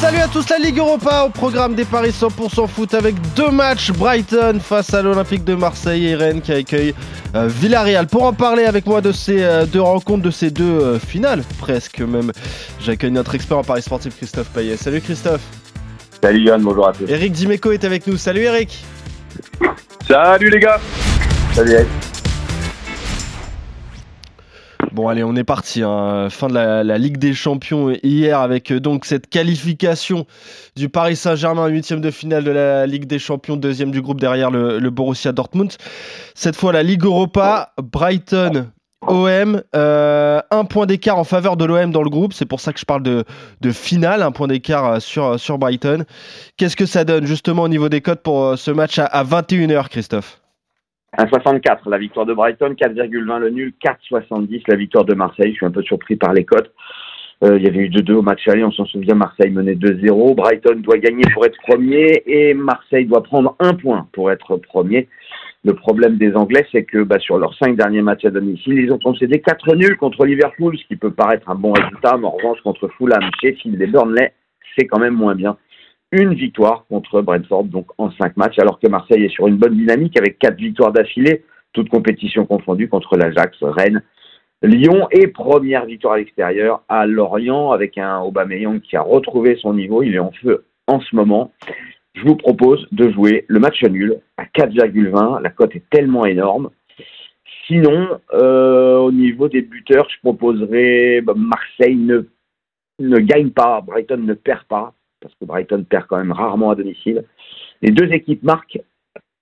Salut à tous, la Ligue Europa au programme des paris 100% foot avec deux matchs. Brighton face à l'Olympique de Marseille et Rennes qui accueille euh, Villarreal. Pour en parler avec moi de ces euh, deux rencontres, de ces deux euh, finales, presque même, j'accueille notre expert en paris sportif Christophe Payet. Salut Christophe. Salut Yann, bonjour à tous. Eric Dimeco est avec nous. Salut Eric. Salut les gars. Salut Eric. Bon allez, on est parti. hein. Fin de la, Ligue des Champions hier avec euh, donc cette qualification du Paris Saint-Germain huitième de finale de la Ligue des Champions, deuxième du groupe derrière le, Borussia Dortmund. Cette fois la Ligue Europa, Brighton. OM, euh, un point d'écart en faveur de l'OM dans le groupe, c'est pour ça que je parle de, finale, un point d'écart euh, sur, Brighton. Qu'est-ce que ça donne justement au niveau des cotes pour ce match à, à 21h, Christophe? 1,64 la victoire de Brighton, 4,20 le nul, 4,70 la victoire de Marseille. Je suis un peu surpris par les cotes. Euh, il y avait eu 2-2 au match aller, on s'en souvient, Marseille menait 2-0. Brighton doit gagner pour être premier et Marseille doit prendre un point pour être premier. Le problème des Anglais, c'est que bah, sur leurs cinq derniers matchs à domicile, ils ont concédé 4 nuls contre Liverpool, ce qui peut paraître un bon résultat, mais en revanche, contre Fulham, Sheffield et Burnley, c'est quand même moins bien. Une victoire contre Brentford, donc en cinq matchs, alors que Marseille est sur une bonne dynamique avec quatre victoires d'affilée, toutes compétitions confondues contre l'Ajax, Rennes, Lyon et première victoire à l'extérieur à Lorient avec un Aubameyang qui a retrouvé son niveau, il est en feu en ce moment. Je vous propose de jouer le match nul à 4,20, la cote est tellement énorme. Sinon, euh, au niveau des buteurs, je proposerais bah, Marseille ne, ne gagne pas, Brighton ne perd pas, parce que Brighton perd quand même rarement à domicile. Les deux équipes marquent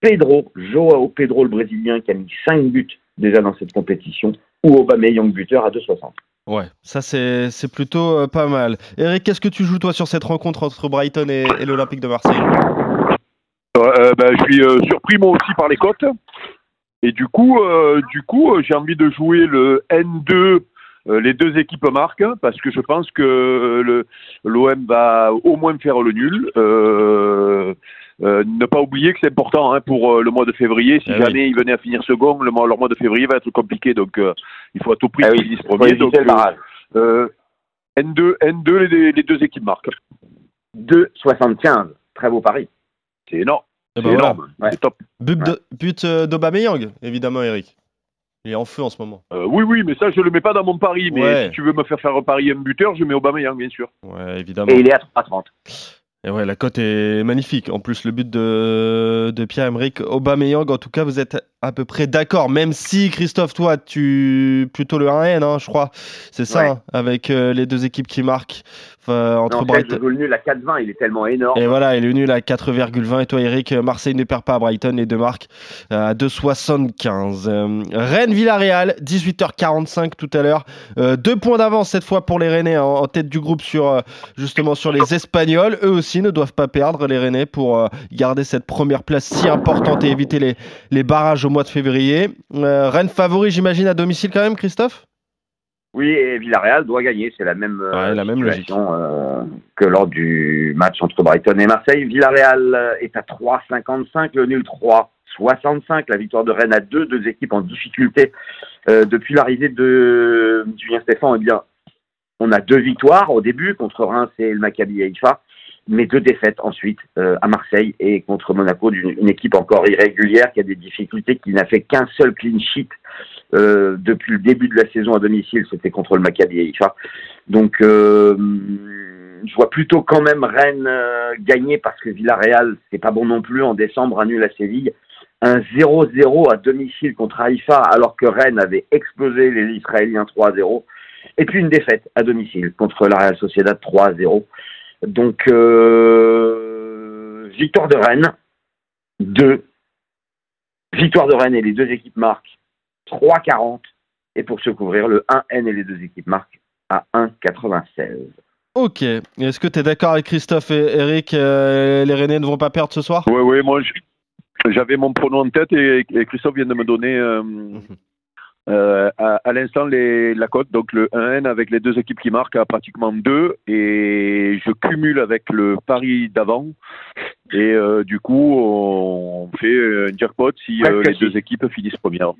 Pedro, Joao Pedro, le Brésilien, qui a mis 5 buts déjà dans cette compétition, ou Aubameyang buteur à 2,60. Ouais, ça c'est c'est plutôt euh, pas mal. Eric, qu'est-ce que tu joues toi sur cette rencontre entre Brighton et, et l'Olympique de Marseille? Euh, ben, je suis euh, surpris moi aussi par les cotes. Et du coup, euh, du coup, euh, j'ai envie de jouer le N2. Euh, les deux équipes marquent parce que je pense que le l'OM va au moins faire le nul. Euh, euh, ne pas oublier que c'est important hein, pour euh, le mois de février. Si Ah oui. jamais ils venaient à finir second, le mois, leur mois de février va être compliqué. Donc, euh, il faut à tout prix Ah qu'ils oui, premier. Donc, le barrage. euh, N2, N2 les, les deux équipes marquent. 2,75, très beau pari. C'est énorme. Eh C'est voilà. énorme. Ouais. C'est top. But, de- but euh, d'Aubameyang, évidemment, Eric. Il est en feu en ce moment. Euh, oui, oui, mais ça, je le mets pas dans mon pari. Mais Ouais. si tu veux me faire faire reparier un buteur, je mets Aubameyang, bien sûr. Ouais, évidemment. Et il est à 3,30. Et ouais, la cote est magnifique. En plus, le but de, de Pierre-Emerick Aubameyang, en tout cas, vous êtes à peu près d'accord. Même si, Christophe, toi, tu plutôt le 1N, hein, je crois. C'est ça, Ouais. hein, avec euh, les deux équipes qui marquent enfin, entre En fait, Brighton. le nul à 4,20, il est tellement énorme. Et voilà, il est nul à 4,20. Et toi, Eric, Marseille ne perd pas à Brighton. Les deux marques euh, à 2,75. Euh, Rennes-Villarreal, 18h45 tout à l'heure. Euh, deux points d'avance cette fois pour les Rennais en, en tête du groupe sur euh, justement sur les Espagnols. Eux aussi ne doivent pas perdre les Rennais pour euh, garder cette première place si importante et éviter les, les barrages au mois de février. Euh, Rennes favori, j'imagine, à domicile quand même, Christophe? Oui, et Villarreal doit gagner, c'est la même, Ouais, la même situation euh, que lors du match entre Brighton et Marseille. Villarreal est à 3,55, le nul 3,65, la victoire de Rennes à 2, deux équipes en difficulté Euh, depuis l'arrivée de Julien Stéphan. Eh bien, on a deux victoires au début contre Reims et le Maccabi Haïfa, mais deux défaites ensuite euh, à Marseille et contre Monaco, d'une une équipe encore irrégulière qui a des difficultés, qui n'a fait qu'un seul clean sheet euh, depuis le début de la saison à domicile, c'était contre le Maccabi Haïfa. Donc, euh, je vois plutôt quand même Rennes euh, gagner parce que Villarreal, c'est pas bon non plus en décembre, un nul à Séville. Un 0-0 à domicile contre Haïfa alors que Rennes avait explosé les Israéliens 3-0. Et puis une défaite à domicile contre la Real Sociedad 3-0. Donc, euh, victoire de Rennes, 2. Victoire de Rennes et les deux équipes marquent 3,40. Et pour se couvrir, le 1N et les deux équipes marquent à 1,96. Ok. Est-ce que tu es d'accord avec Christophe et Eric euh, Les Rennais ne vont pas perdre ce soir? Oui, oui, moi, j'avais mon pronom en tête et, et Christophe vient de me donner euh, Euh, à, à l'instant, les- la cote, donc le 1N avec les deux équipes qui marquent à pratiquement 2 et je cumule avec le pari d'avant et euh, du coup on fait un jackpot si euh, les deux équipes finissent premières.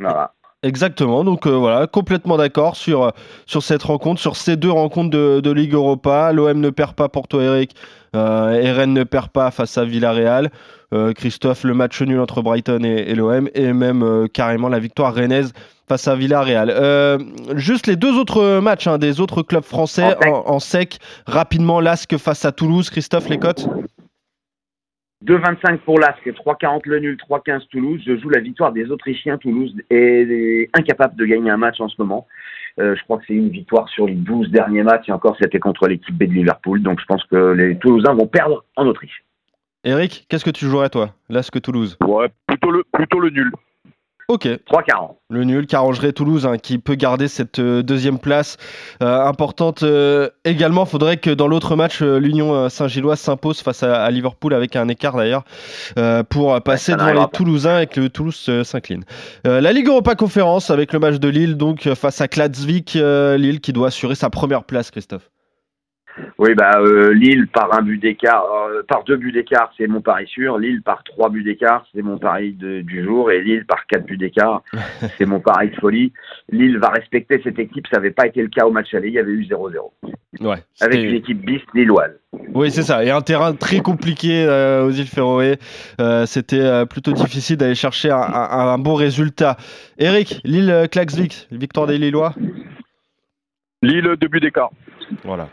Voilà. Exactement, donc euh, voilà, complètement d'accord sur, euh, sur cette rencontre, sur ces deux rencontres de, de Ligue Europa. L'OM ne perd pas pour toi, Eric. Euh, et Rennes ne perd pas face à Villarreal. Euh, Christophe, le match nul entre Brighton et, et l'OM. Et même carrément la victoire rennaise face à Villarreal. Juste les deux autres matchs hein, des autres clubs français En sec. en, en sec. Rapidement, Lasque face à Toulouse. Christophe, les cotes? 2,25 pour l'Asque, 3,40 le nul, 3,15 Toulouse. Je joue la victoire des Autrichiens. Toulouse est incapable de gagner un match en ce moment. Euh, je crois que c'est une victoire sur les 12 derniers matchs et encore c'était contre l'équipe B de Liverpool. Donc je pense que les Toulousains vont perdre en Autriche. Eric, qu'est-ce que tu jouerais toi? Lasque-Toulouse. Ouais, plutôt le plutôt le nul. Ok, 3,40. Le nul qui arrangerait Toulouse, hein, qui peut garder cette euh, deuxième place euh, importante. euh, également, faudrait que dans l'autre match, l'Union Saint-Gilloise s'impose face à, à Liverpool avec un écart d'ailleurs pour passer devant les. Toulousains et que le Toulouse s'incline. La Ligue Europa Conférence avec le match de Lille donc face à Kladsvik, euh, Lille qui doit assurer sa première place, Christophe. Oui, bah euh, Lille par un but d'écart, euh, par deux buts d'écart, c'est mon pari sûr. Lille par trois buts d'écart, c'est mon pari de- du jour. Et Lille par quatre buts d'écart, c'est mon pari de folie. Lille va respecter cette équipe. Ça n'avait pas été le cas au match aller. Il y avait eu 0-0 Ouais. avec c'était- une équipe bis lilloise. Oui, c'est ça. Et un terrain très compliqué euh, aux îles Féroé. Euh, C'était euh, plutôt difficile d'aller chercher un, un- un bon résultat. Eric, Lille-Klaxvik, victoire des Lillois Lille deux buts d'écart. Voilà.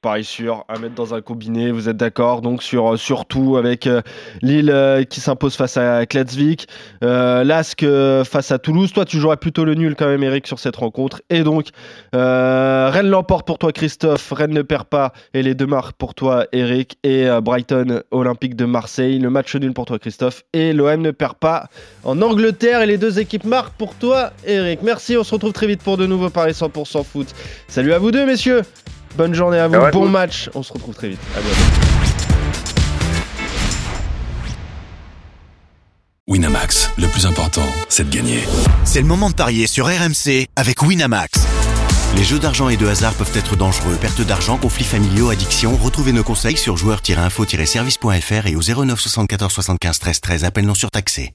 Pareil sûr, à mettre dans un combiné, vous êtes d'accord Donc sur, sur tout avec euh, Lille euh, qui s'impose face à Kladsvik, euh, Lask euh, face à Toulouse. Toi, tu jouerais plutôt le nul quand même, Eric, sur cette rencontre. Et donc, euh, Rennes l'emporte pour toi, Christophe. Rennes ne perd pas. Et les deux marques pour toi, Eric. Et euh, Brighton Olympique de Marseille. Le match nul pour toi, Christophe. Et l'OM ne perd pas en Angleterre. Et les deux équipes marquent pour toi, Eric. Merci, on se retrouve très vite pour de nouveaux paris 100% foot. Salut à vous deux, messieurs. Bonne journée à vous, à bon match. On se retrouve très vite. À bientôt. Winamax, le plus important, c'est de gagner. C'est le moment de parier sur RMC avec Winamax. Les jeux d'argent et de hasard peuvent être dangereux. Perte d'argent, conflits familiaux, addiction. Retrouvez nos conseils sur joueurs-info-service.fr et au 09 74 75 13 13. Appel non surtaxé.